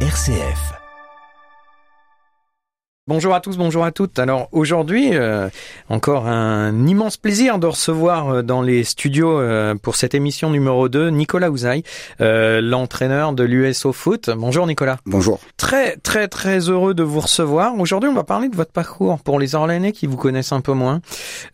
RCF. Bonjour à tous, bonjour à toutes. Alors aujourd'hui, euh, encore un immense plaisir de recevoir euh, dans les studios euh, pour cette émission numéro 2 Nicolas Ouzaï, l'entraîneur de l'USO Foot. Bonjour Nicolas. Bonjour. Très très très heureux de vous recevoir. Aujourd'hui, on va parler de votre parcours pour les Orléanais qui vous connaissent un peu moins.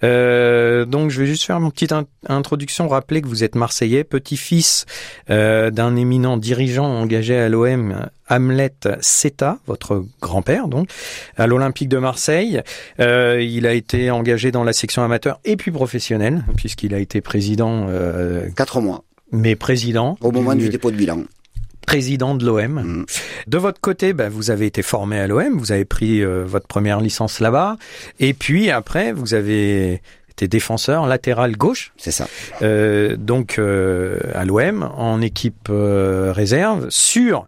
donc je vais juste faire une petite introduction, rappeler que vous êtes Marseillais, petit-fils d'un éminent dirigeant engagé à l'OM Hamlet Seta, votre grand-père donc, à l'Olympique de Marseille. Euh, il a été engagé dans la section amateur et puis professionnelle, puisqu'il a été président... Euh, Quatre mois. Mais président... Au moment du, dépôt de bilan président de l'OM. Mm. De votre côté, ben, vous avez été formé à l'OM, vous avez pris euh, votre première licence là-bas, et puis après, vous avez été défenseur latéral gauche. C'est ça. Euh, donc euh, à l'OM en équipe réserve sur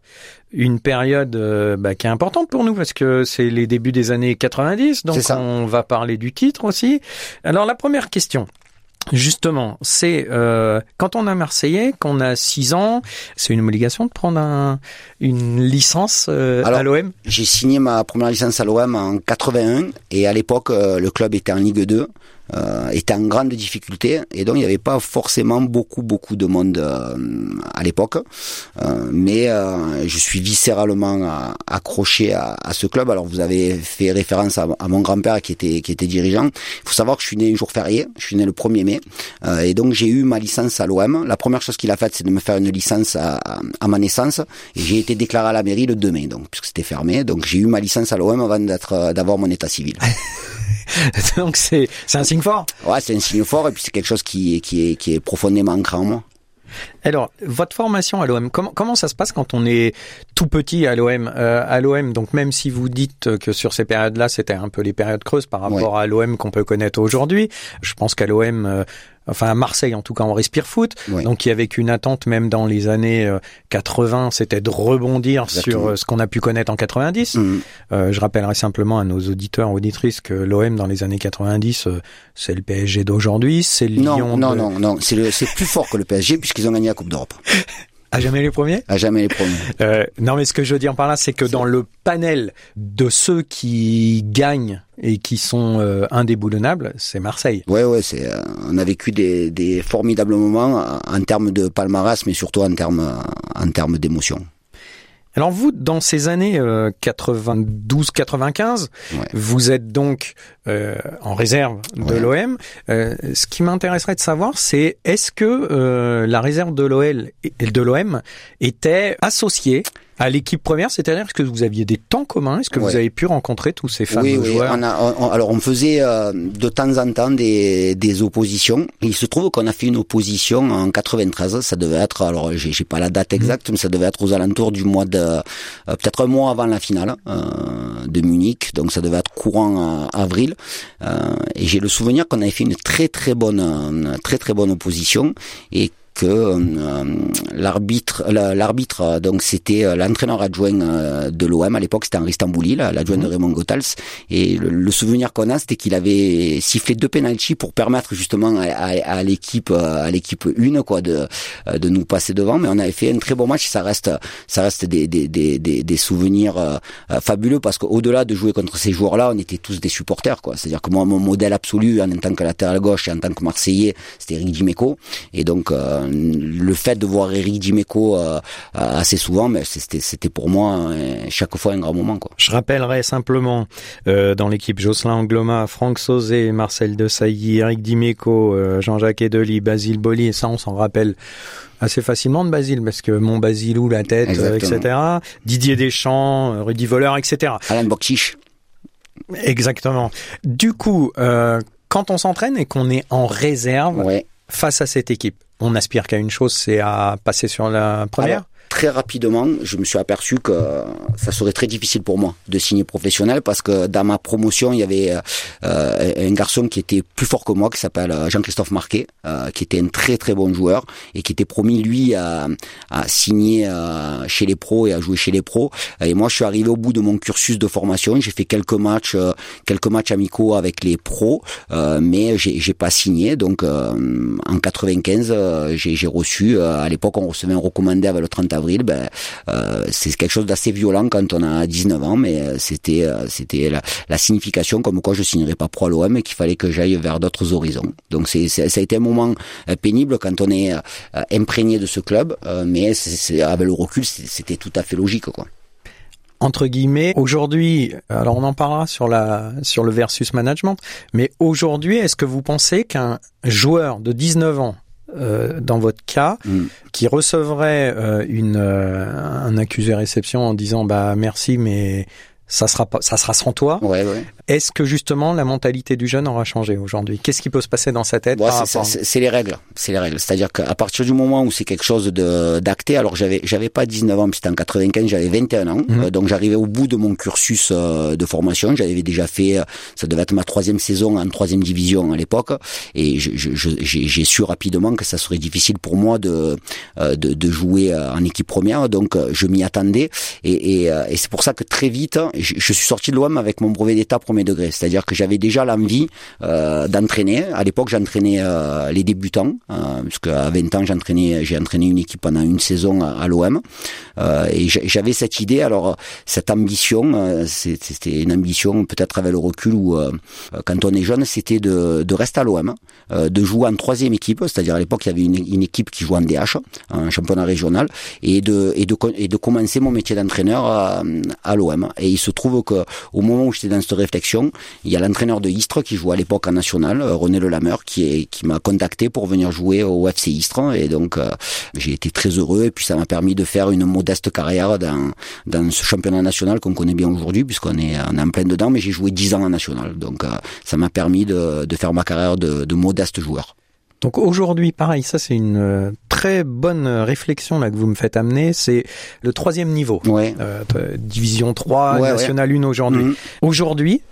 une période euh, bah, qui est importante pour nous parce que c'est les débuts des années 90, donc on va parler du titre aussi. Alors la première question. Justement, c'est euh, quand on a Marseillais, qu'on a 6 ans, c'est une obligation de prendre un, une licence euh, à l'OM J'ai signé ma première licence à l'OM en 81 et à l'époque le club était en Ligue 2 euh, était en grande difficulté et donc il n'y avait pas forcément beaucoup beaucoup de monde euh, à l'époque. Euh, mais euh, je suis viscéralement accroché à, à, ce club. Alors vous avez fait référence à, à mon grand-père qui était qui était dirigeant. Il faut savoir que je suis né un jour férié. Je suis né le 1er mai. Et donc j'ai eu ma licence à l'OM la première chose qu'il a faite c'est de me faire une licence à, à ma naissance. J'ai été déclaré à la mairie le 2 mai donc puisque c'était fermé. Donc j'ai eu ma licence à l'OM avant d'être d'avoir mon état civil Donc c'est c'est un signe fort. Ouais, c'est un signe fort et puis c'est quelque chose qui qui est qui est profondément ancré en moi. Alors, votre formation à l'OM, comment, comment ça se passe quand on est tout petit à l'OM euh, À l'OM, donc même si vous dites que sur ces périodes-là, c'était un peu les périodes creuses par rapport à l'OM qu'on peut connaître aujourd'hui, je pense qu'à l'OM, euh, enfin à Marseille en tout cas on respire foot. Donc il y avait qu'une attente même dans les années 80, euh, c'était de rebondir sur euh, ce qu'on a pu connaître en 90. Mm. Euh, je rappellerai simplement à nos auditeurs auditrices que l'OM dans les années 90 c'est le PSG d'aujourd'hui, c'est le non, Lyon. Non non non, c'est c'est plus fort que le PSG puisqu'ils ont gagné la Coupe d'Europe. À jamais les premiers? À jamais les premiers. Euh, non, mais ce que je veux dire par là, c'est que dans le panel de ceux qui gagnent et qui sont euh, indéboulonnables, c'est Marseille. Ouais, ouais, c'est. Euh, on a vécu des, des formidables moments en termes de palmarès, mais surtout en termes en termes d'émotion. Alors vous, dans ces années 92-95, euh, vous êtes donc euh, en réserve de l'OM. Euh, ce qui m'intéresserait de savoir, c'est est-ce que la réserve de l'OL et de l'OM était associée à l'équipe première, c'est-à-dire que vous aviez des temps communs? Est-ce que vous avez pu rencontrer tous ces fameux oui, joueurs? on a, Alors on faisait euh, de temps en temps des, des oppositions. Il se trouve qu'on a fait une opposition en 93. Ça devait être, alors j'ai, j'ai pas la date mhm. exacte, mais ça devait être aux alentours du mois de, euh, peut-être un mois avant la finale euh, de Munich. Donc ça devait être courant avril. et j'ai le souvenir qu'on avait fait une très très bonne, très très bonne opposition et que euh, l'arbitre, l'arbitre donc c'était euh, l'entraîneur adjoint euh, de l'OM à l'époque, c'était Henri Stambouli, l'adjoint de mhm. Raymond Gotals, et le, souvenir qu'on a, c'était qu'il avait sifflé deux penalties pour permettre justement à, l'équipe, à l'équipe une quoi, de de nous passer devant, mais on avait fait un très bon match. ça reste, ça reste des des des des, souvenirs fabuleux parce qu'au-delà de jouer contre ces joueurs-là, on était tous des supporters quoi. C'est-à-dire que moi, mon modèle absolu en tant que latéral gauche et en tant que Marseillais, c'était Eric Dimeco, et donc le fait de voir Eric Dimeco euh, assez souvent, mais c'était pour moi euh, chaque fois un grand moment. Quoi. Je rappellerai simplement euh, dans l'équipe Jocelyn Angloma, Franck Sauzé, Marcel Desailly, Eric Dimeco, Jean-Jacques Edeli, Basile Boli, et ça on s'en rappelle assez facilement de Basile parce que mon Basilou la tête, etc. Didier Deschamps, Rudy Voleur, etc. Alain Bokchich. Exactement. Du coup, quand on s'entraîne et qu'on est en réserve face à cette équipe, on aspire qu'à une chose, c'est à passer sur la première très rapidement, je me suis aperçu que ça serait très difficile pour moi de signer professionnel parce que dans ma promotion, il y avait euh, un garçon qui était plus fort que moi, qui s'appelle euh, Jean-Christophe Marquet, euh, qui était un très très bon joueur et qui était promis lui à, à signer chez les pros et à jouer chez les pros. Et moi, je suis arrivé au bout de mon cursus de formation. J'ai fait quelques matchs, quelques matchs amicaux avec les pros, mais j'ai pas signé. Donc en 95, j'ai reçu à l'époque on recevait un recommandé avec le 30 avril ben, euh, c'est quelque chose d'assez violent quand on a 19 ans, mais euh, c'était c'était la, signification comme quoi je signerais pas pro à l'OM et qu'il fallait que j'aille vers d'autres horizons. Donc ça a été un moment pénible quand on est imprégné de ce club, mais avec le recul, c'était tout à fait logique, entre guillemets, aujourd'hui, alors on en parlera sur la sur le versus management, mais aujourd'hui, est-ce que vous pensez qu'un joueur de 19 ans euh, dans votre cas, mm. qui recevrait euh, une euh, un accusé réception en disant bah merci mais ça sera pas, ça sera sans toi. Ouais, ouais. Est-ce que justement la mentalité du jeune aura changé aujourd'hui? Qu'est-ce qui peut se passer dans sa tête C'est les règles, c'est les règles. C'est-à-dire qu'à partir du moment où c'est quelque chose de d'acté, alors j'avais j'avais pas 19 ans, c'était en 95, j'avais 21 ans, mhm. euh, donc j'arrivais au bout de mon cursus euh, de formation. J'avais déjà fait, euh, ça devait être ma troisième saison en troisième division à l'époque, et j'ai su rapidement que ça serait difficile pour moi de de, de jouer en équipe première, donc je m'y attendais, et, et, et c'est pour ça que très vite, je, je suis sorti de l'OM avec mon brevet d'état degré. C'est-à-dire que j'avais déjà l'envie euh, d'entraîner. À l'époque, j'entraînais euh, les débutants, euh, puisque à 20 ans, j'entraînais, j'ai entraîné une équipe pendant une saison à, l'OM. Euh, et j'avais cette idée, alors cette ambition, c'était une ambition peut-être avec le recul où quand on est jeune, c'était de, rester à l'OM, de jouer en troisième équipe, c'est-à-dire à l'époque, il y avait une, équipe qui jouait en DH, un championnat régional, et de, et de, et de commencer mon métier d'entraîneur à, à l'OM. Et il se trouve que au moment où j'étais dans cette réflexion, il y a l'entraîneur de Istres qui joue à l'époque en national, euh, René Lelameur, qui est qui m'a contacté pour venir jouer au FC Istres et donc euh, j'ai été très heureux et puis ça m'a permis de faire une modeste carrière dans dans ce championnat national qu'on connaît bien aujourd'hui puisqu'on est on est en plein dedans mais j'ai joué 10 ans en national donc euh, ça m'a permis de, de faire ma carrière de, de modeste joueur. Donc aujourd'hui, pareil, ça c'est une très bonne réflexion là que vous me faites amener, c'est le troisième niveau. Ouais. Euh, division 3, National 1 aujourd'hui. Mhm. Aujourd'hui,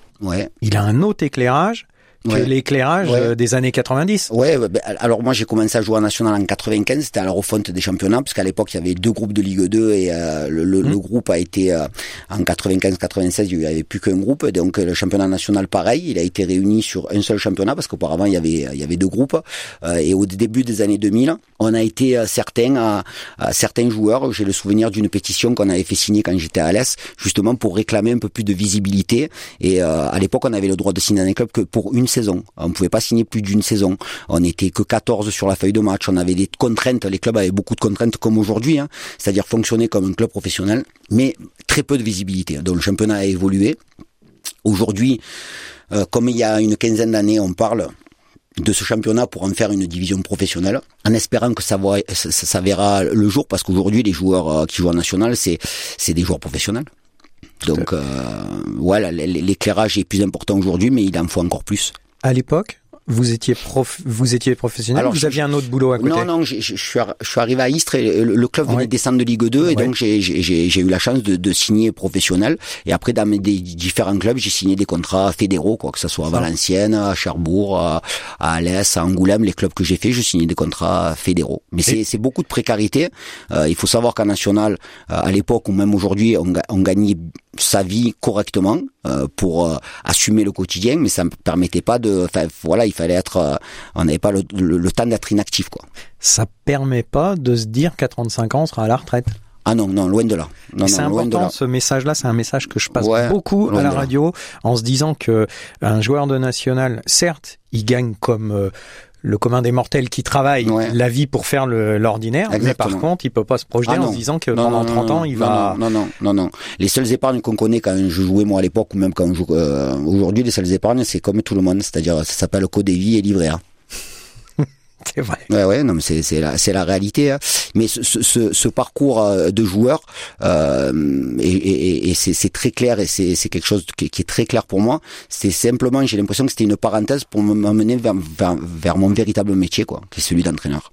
Il a un autre éclairage que l'éclairage euh, des années 90. Ouais, ben, alors moi j'ai commencé à jouer en national en 95, c'était à la refonte des championnats, parce qu'à l'époque il y avait deux groupes de Ligue 2 et euh, le, le, mmh. groupe a été euh, en 95-96, il n'y avait plus qu'un groupe, donc le championnat national pareil, il a été réuni sur un seul championnat, parce qu'auparavant il y avait il y avait deux groupes, et au début des années 2000, on a été certains à, certains joueurs, j'ai le souvenir d'une pétition qu'on avait fait signer quand j'étais à l'Est, justement pour réclamer un peu plus de visibilité, et à l'époque on avait le droit de signer les clubs que pour une saison. On ne pouvait pas signer plus d'une saison. On n'était que 14 sur la feuille de match. On avait des contraintes. Les clubs avaient beaucoup de contraintes comme aujourd'hui, hein. c'est-à-dire fonctionner comme un club professionnel, mais très peu de visibilité. Donc le championnat a évolué. Aujourd'hui, euh, comme il y a une quinzaine d'années, on parle de ce championnat pour en faire une division professionnelle, en espérant que ça, ça, verra le jour, parce qu'aujourd'hui, les joueurs euh, qui jouent en national, c'est des joueurs professionnels. Donc, euh, voilà, l'éclairage est plus important aujourd'hui, mais il en faut encore plus à l'époque vous étiez prof, vous étiez professionnel. Alors, vous aviez un autre boulot à côté. Non, non, je, je, suis, je suis arrivé à Istres et le, club venait de descendre de Ligue 2 et donc j'ai eu la chance de, de, signer professionnel. Et après, dans mes différents clubs, j'ai signé des contrats fédéraux, quoi que ce soit à Valenciennes, à Cherbourg, à, Alès, à Angoulême, les clubs que j'ai fait, je signais des contrats fédéraux. Mais c'est beaucoup de précarité. Euh, il faut savoir qu'en national, euh, à l'époque ou même aujourd'hui, on, on gagnait sa vie correctement euh, pour euh, assumer le quotidien, mais ça ne permettait pas de. Enfin, voilà, il fallait être. Euh, on n'avait pas le, temps d'être inactif, quoi. Ça permet pas de se dire qu'à 35 ans, on sera à la retraite. Ah non, non, loin de là. c'est important ce message-là, c'est un message que je passe beaucoup à la radio en se disant que un joueur de national, certes, il gagne comme le commun des mortels qui travaille la vie pour faire l'ordinaire, mais par contre, il peut pas se projeter ah en se disant que pendant 30 ans, il va... Non, non, non, non. Les seules épargnes qu'on connaît quand je jouais moi à l'époque, ou même quand je euh, aujourd'hui, les seules épargnes, c'est comme tout le monde, c'est-à-dire ça s'appelle code des vies et livret A. C'est vrai. Ouais, ouais, non, mais c'est c'est la c'est la réalité. Hein. Mais ce, ce, ce parcours euh, de joueur euh, et, et, et c'est très clair et c'est c'est quelque chose qui, qui, est très clair pour moi. C'est simplement, j'ai l'impression que c'était une parenthèse pour m'amener vers, vers, vers mon véritable métier, quoi, qui est celui d'entraîneur.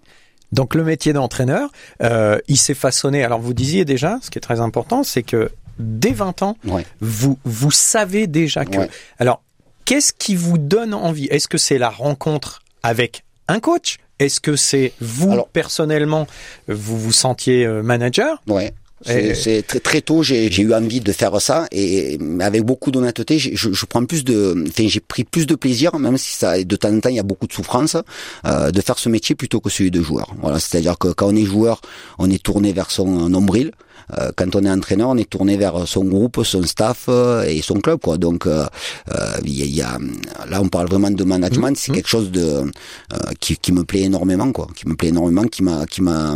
Donc le métier d'entraîneur, euh, il s'est façonné. Alors vous disiez déjà, ce qui est très important, c'est que dès 20 ans, vous vous savez déjà que. Alors qu'est-ce qui vous donne envie? Est-ce que c'est la rencontre avec un coach? Est-ce que c'est vous personnellement, vous vous sentiez euh, manager? Ouais. C'est très, très tôt, j'ai eu envie de faire ça et avec beaucoup d'honnêteté, je, je, prends plus de, enfin, j'ai pris plus de plaisir, même si ça, de temps en temps, il y a beaucoup de souffrance, euh, de faire ce métier plutôt que celui de joueur. Voilà, c'est-à-dire que quand on est joueur, on est tourné vers son nombril. Euh, quand on est entraîneur, on est tourné vers son groupe, son staff euh, et son club, quoi. Donc, euh, il y, a, là, on parle vraiment de management. C'est mmh. quelque chose de qui, qui me plaît énormément, quoi. Qui me plaît énormément, qui m'a, qui m'a,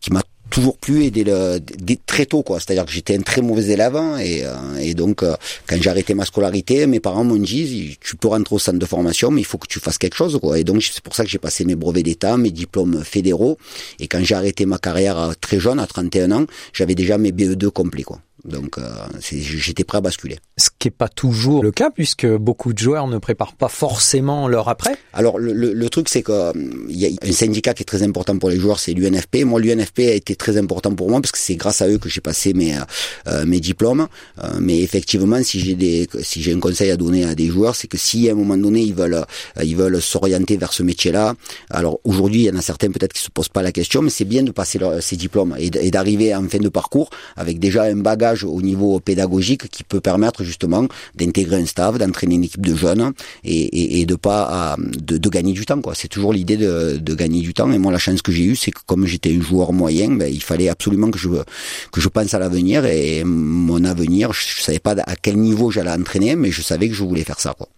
qui m'a toujours plus et dès, le, très tôt quoi. C'est-à-dire que j'étais un très mauvais élève hein, et, euh, et donc euh, quand j'ai arrêté ma scolarité mes parents m'ont dit tu peux rentrer au centre de formation mais il faut que tu fasses quelque chose et donc c'est pour ça que j'ai passé mes brevets d'état mes diplômes fédéraux. Et quand j'ai arrêté ma carrière euh, très jeune à 31 ans j'avais déjà mes BE2 complets donc euh, j'étais prêt à basculer. Ce qui n'est pas toujours le cas puisque beaucoup de joueurs ne préparent pas forcément leur après. Alors le, le, le truc c'est que il y a un syndicat qui est très important pour les joueurs, c'est l'UNFP. Moi l'UNFP a été très important pour moi parce que c'est grâce à eux que j'ai passé mes euh, mes diplômes. Euh, mais effectivement si j'ai des si j'ai un conseil à donner à des joueurs, c'est que si à un moment donné ils veulent ils veulent s'orienter vers ce métier-là, alors aujourd'hui il y en a certains peut-être qui se posent pas la question, mais c'est bien de passer ces diplômes et d'arriver en fin de parcours avec déjà un bagage au niveau pédagogique qui peut permettre justement d'intégrer un staff, d'entraîner une équipe de jeunes et, de pas de, gagner du temps quoi. C'est toujours l'idée de, gagner du temps et moi la chance que j'ai eue c'est que comme j'étais un joueur moyen, ben, il fallait absolument que je que je pense à l'avenir et mon avenir, je, savais pas à quel niveau j'allais entraîner mais je savais que je voulais faire ça quoi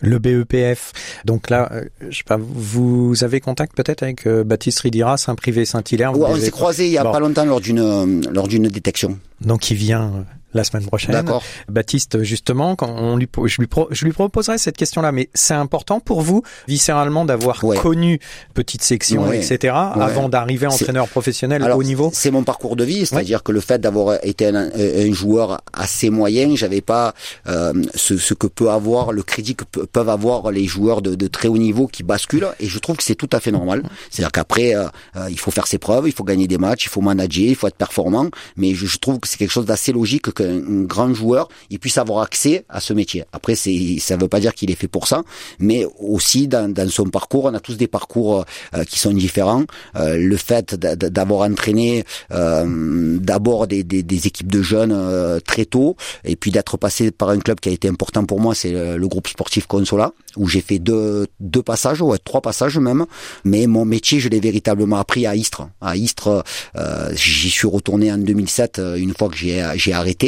le BEPF. Donc là, euh, je sais pas, vous avez contact peut-être avec euh, Baptiste Ridiras, un privé Saint-Hilaire. on s'est croisé il y a pas longtemps lors d'une euh, lors d'une détection. Donc il vient la semaine prochaine. Baptiste, justement, quand on lui, je lui, je lui proposerai cette question-là, mais c'est important pour vous, viscéralement, d'avoir connu petite section, etc., avant d'arriver entraîneur professionnel au niveau. C'est mon parcours de vie, c'est-à-dire que le fait d'avoir été un, un, joueur assez moyen, j'avais pas euh, ce, ce, que peut avoir le crédit que peuvent avoir les joueurs de, de, très haut niveau qui basculent, et je trouve que c'est tout à fait normal. C'est-à-dire qu'après, euh, euh, il faut faire ses preuves, il faut gagner des matchs, il faut manager, il faut être performant, mais je, je trouve que c'est quelque chose d'assez logique qu'un grand joueur il puisse avoir accès à ce métier. Après, ça veut pas dire qu'il est fait pour ça, mais aussi dans, son parcours, on a tous des parcours euh, qui sont différents. Euh, le fait d'avoir entraîné euh, d'abord des, équipes de jeunes très tôt, et puis d'être passé par un club qui a été important pour moi, c'est le, groupe sportif Consola, où j'ai fait deux, deux passages, ouais, trois passages même. Mais mon métier, je l'ai véritablement appris à Istres. À Istres, j'y suis retourné en 2007, une fois que j'ai arrêté.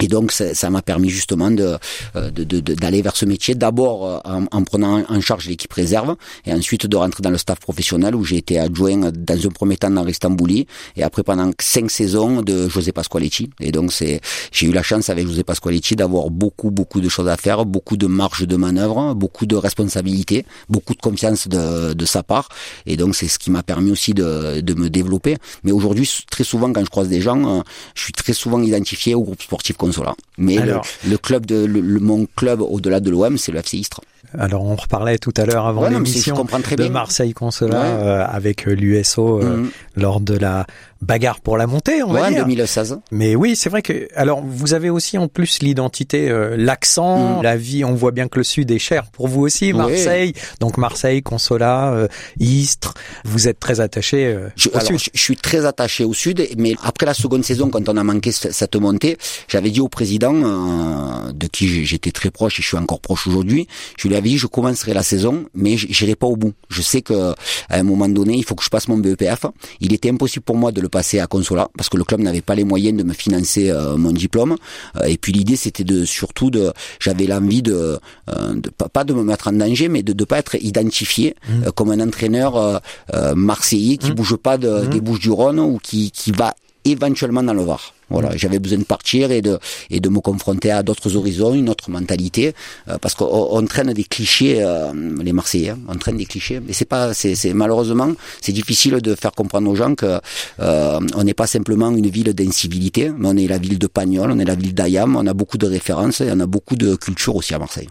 Et donc ça m'a permis justement de euh, d'aller vers ce métier, d'abord euh, en, en, prenant en charge l'équipe réserve, et ensuite de rentrer dans le staff professionnel où j'ai été adjoint dans un premier temps dans l'Istanbuli, et après pendant cinq saisons de José Pasqualetti. Et donc c'est j'ai eu la chance avec José Pasqualetti d'avoir beaucoup beaucoup de choses à faire, beaucoup de marge de manœuvre, beaucoup de responsabilités, beaucoup de confiance de, de sa part. Et donc c'est ce qui m'a permis aussi de, de me développer. Mais aujourd'hui très souvent quand je croise des gens, euh, je suis très souvent identifié au groupe sportif mais le, club de mon club au-delà de l'OM, c'est le FC Istres. Alors on reparlait tout à l'heure avant l'émission de Marseille Consola euh, avec euh, l'USO euh, mm. lors de la bagarre pour la montée, on va dire. 2016. Mais oui, c'est vrai que alors vous avez aussi en plus l'identité, l'accent, mm. la vie. On voit bien que le Sud est cher pour vous aussi, Marseille. Donc Marseille, Consola, Istres. Vous êtes très attaché je, au Sud. Je, suis très attaché au Sud, mais après la seconde saison, quand on a manqué cette montée, j'avais dit au président de qui j'étais très proche et je suis encore proche aujourd'hui, je lui avais je commencerai la saison, mais j'irai pas au bout. Je sais que à un moment donné, il faut que je passe mon BEPF. Il était impossible pour moi de le passer à Consola parce que le club n'avait pas les moyens de me financer euh, mon diplôme. Euh, et puis l'idée, c'était de surtout de, j'avais l'envie de, euh, de, pas de me mettre en danger, mais de ne pas être identifié mmh. comme un entraîneur marseillais qui mmh. bouge pas de, mmh. des Bouches du Rhône ou qui qui va éventuellement dans le Var. Voilà, mm. j'avais besoin de partir et de et de me confronter à d'autres horizons, une autre mentalité, euh, parce qu'on traîne des clichés, euh, les Marseillais, hein, on traîne des clichés. Mais c'est pas, c'est malheureusement, c'est difficile de faire comprendre aux gens que euh, on n'est pas simplement une ville d'incivilité, mais on est la ville de Pagnol, on est la ville d'Ayam, on a beaucoup de références et on a beaucoup de culture aussi à Marseille.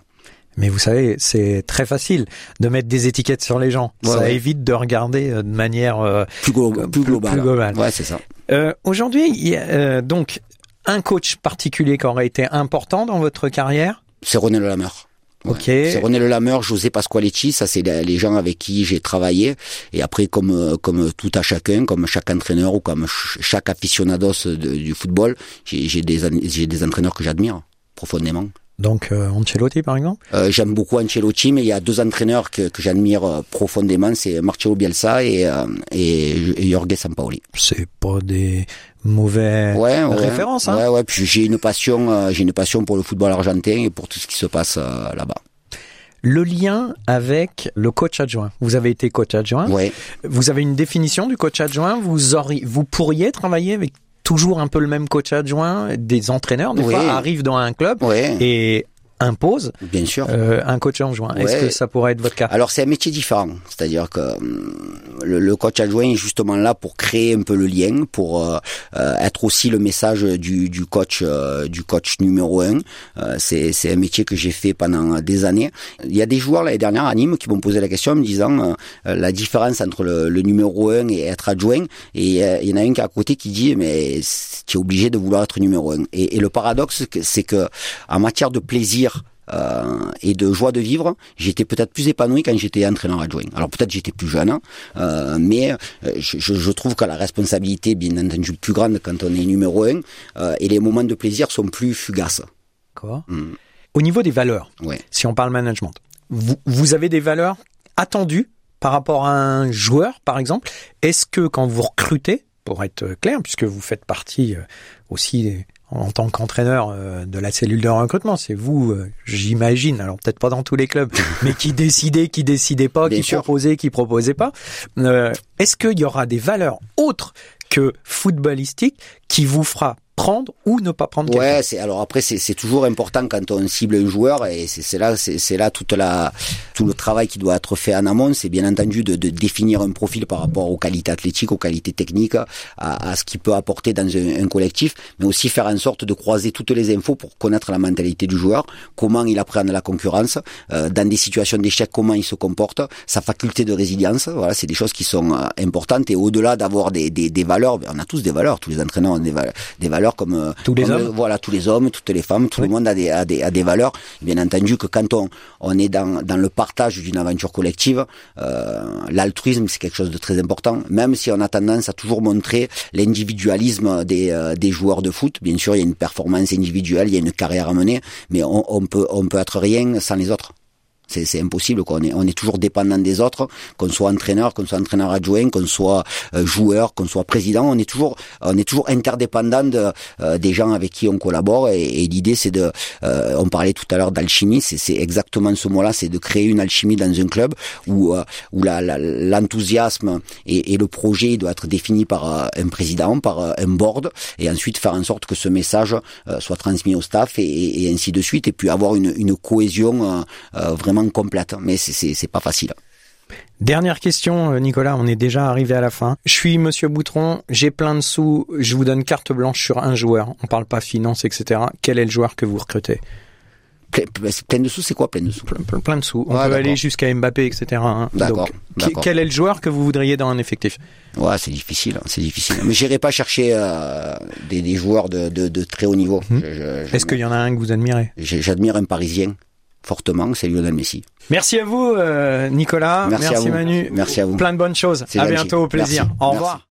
Mais vous savez, c'est très facile de mettre des étiquettes sur les gens. ça évite de regarder de manière plus, globale. Plus globale. Ouais, c'est ça. Euh, Aujourd'hui, euh, donc un coach particulier qui aurait été important dans votre carrière? C'est René Lamer. Ok. C'est René Lelameur, José Pasqualetti, ça c'est les gens avec qui j'ai travaillé. Et après, comme comme tout à chacun, comme chaque entraîneur ou comme chaque aficionados du football, j'ai des j'ai des entraîneurs que j'admire profondément. Donc euh, Ancelotti par exemple? Euh, J'aime beaucoup Ancelotti, mais il y a deux entraîneurs que, que j'admire euh, profondément, c'est Marcelo Bielsa et, euh, et, Jorge Sampaoli. C'est pas des mauvais ouais, références. Hein? Ouais, ouais. Puis j'ai une passion, j'ai une passion pour le football argentin et pour tout ce qui se passe là-bas. Le lien avec le coach adjoint. Vous avez été coach adjoint. Ouais. Vous avez une définition du coach adjoint? Vous auriez, vous pourriez travailler avec toujours un peu le même coach adjoint, des entraîneurs des fois arrivent dans un club et impose bien sûr euh, un coach adjoint. Est-ce que ça pourrait être votre cas? Alors c'est un métier différent, c'est-à-dire que hum, le, coach adjoint est justement là pour créer un peu le lien, pour euh, euh, être aussi le message du, du coach du coach numéro un. c'est c'est un métier que j'ai fait pendant des années. Il y a des joueurs l'année dernière à Nîmes qui m'ont posé la question en me disant la différence entre le, le, numéro un et être adjoint. Et il y en a un qui est à côté qui dit mais tu es obligé de vouloir être numéro un. Et, et le paradoxe c'est que en matière de plaisir euh, et de joie de vivre, j'étais peut-être plus épanoui quand j'étais entraîneur adjoint. Alors peut-être j'étais plus jeune, hein, euh, mais euh, je, je, trouve que la responsabilité est bien entendu plus grande quand on est numéro un, euh, et les moments de plaisir sont plus fugaces. D'accord. Mm. Au niveau des valeurs, ouais. si on parle management, vous, vous avez des valeurs attendues par rapport à un joueur, par exemple? Est-ce que quand vous recrutez, pour être clair, puisque vous faites partie aussi en tant qu'entraîneur euh, de la cellule de recrutement. C'est vous, euh, j'imagine, alors peut-être pas dans tous les clubs, mais qui décidez, qui décidez pas, qui proposez, qui proposez pas. Euh, est-ce qu'il y aura des valeurs autres que footballistiques qui vous fera prendre ou ne pas prendre Ouais, c'est alors après c'est toujours important quand on cible un joueur et c'est là c'est là toute la tout le travail qui doit être fait en amont, c'est bien entendu de, de, définir un profil par rapport aux qualités athlétiques, aux qualités techniques, à, à ce qu'il peut apporter dans un, un, collectif, mais aussi faire en sorte de croiser toutes les infos pour connaître la mentalité du joueur, comment il apprend la concurrence, euh, dans des situations d'échec comment il se comporte, sa faculté de résilience, voilà, c'est des choses qui sont euh, importantes et au-delà d'avoir des, des, des, valeurs, on a tous des valeurs, tous les entraîneurs ont des, des valeurs comme euh, tous les hommes. voilà, tous les hommes, toutes les femmes, tout le monde a des, a des, a des valeurs. Bien entendu que quand on, on est dans, dans le partage d'une aventure collective, euh, l'altruisme c'est quelque chose de très important. Même si on a tendance à toujours montrer l'individualisme des, euh, des joueurs de foot. Bien sûr, il y a une performance individuelle, il y a une carrière à mener, mais on, on peut, on peut être rien sans les autres. C'est impossible. Quoi. On, est, on est toujours dépendant des autres, qu'on soit entraîneur, qu'on soit entraîneur adjoint, qu'on soit euh, joueur, qu'on soit président. On est toujours, on est toujours interdépendant de, euh, des gens avec qui on collabore. Et, et l'idée, c'est de, euh, on parlait tout à l'heure d'alchimie. C'est exactement ce mot-là, c'est de créer une alchimie dans un club où, où l'enthousiasme la, et, et, le projet doit être défini par un président, par un board, et ensuite faire en sorte que ce message soit transmis au staff et, et, ainsi de suite, et puis avoir une, une cohésion vraiment complète, mais c'est pas facile. Dernière question, euh, Nicolas, on est déjà arrivé à la fin. Je suis Monsieur Boutron, j'ai plein de sous, je vous donne carte blanche sur un joueur. On parle pas finance, etc. Quel est le joueur que vous recrutez? Plein de sous, c'est quoi plein de sous? Plein, de sous. On peut aller jusqu'à Mbappé, etc. Hein. D'accord. Quel est le joueur que vous voudriez dans un effectif? Ouais, c'est difficile, hein, c'est difficile. Mais j'irai pas chercher euh, des, joueurs de, très haut niveau. Hmm. Est-ce qu'il y en a un que vous admirez? J'admire un Parisien fortement, c'est Lionel Messi. Merci à vous, euh, Nicolas. Merci, Manu. Merci à vous. Plein de bonnes choses. À bientôt, au plaisir. Au revoir.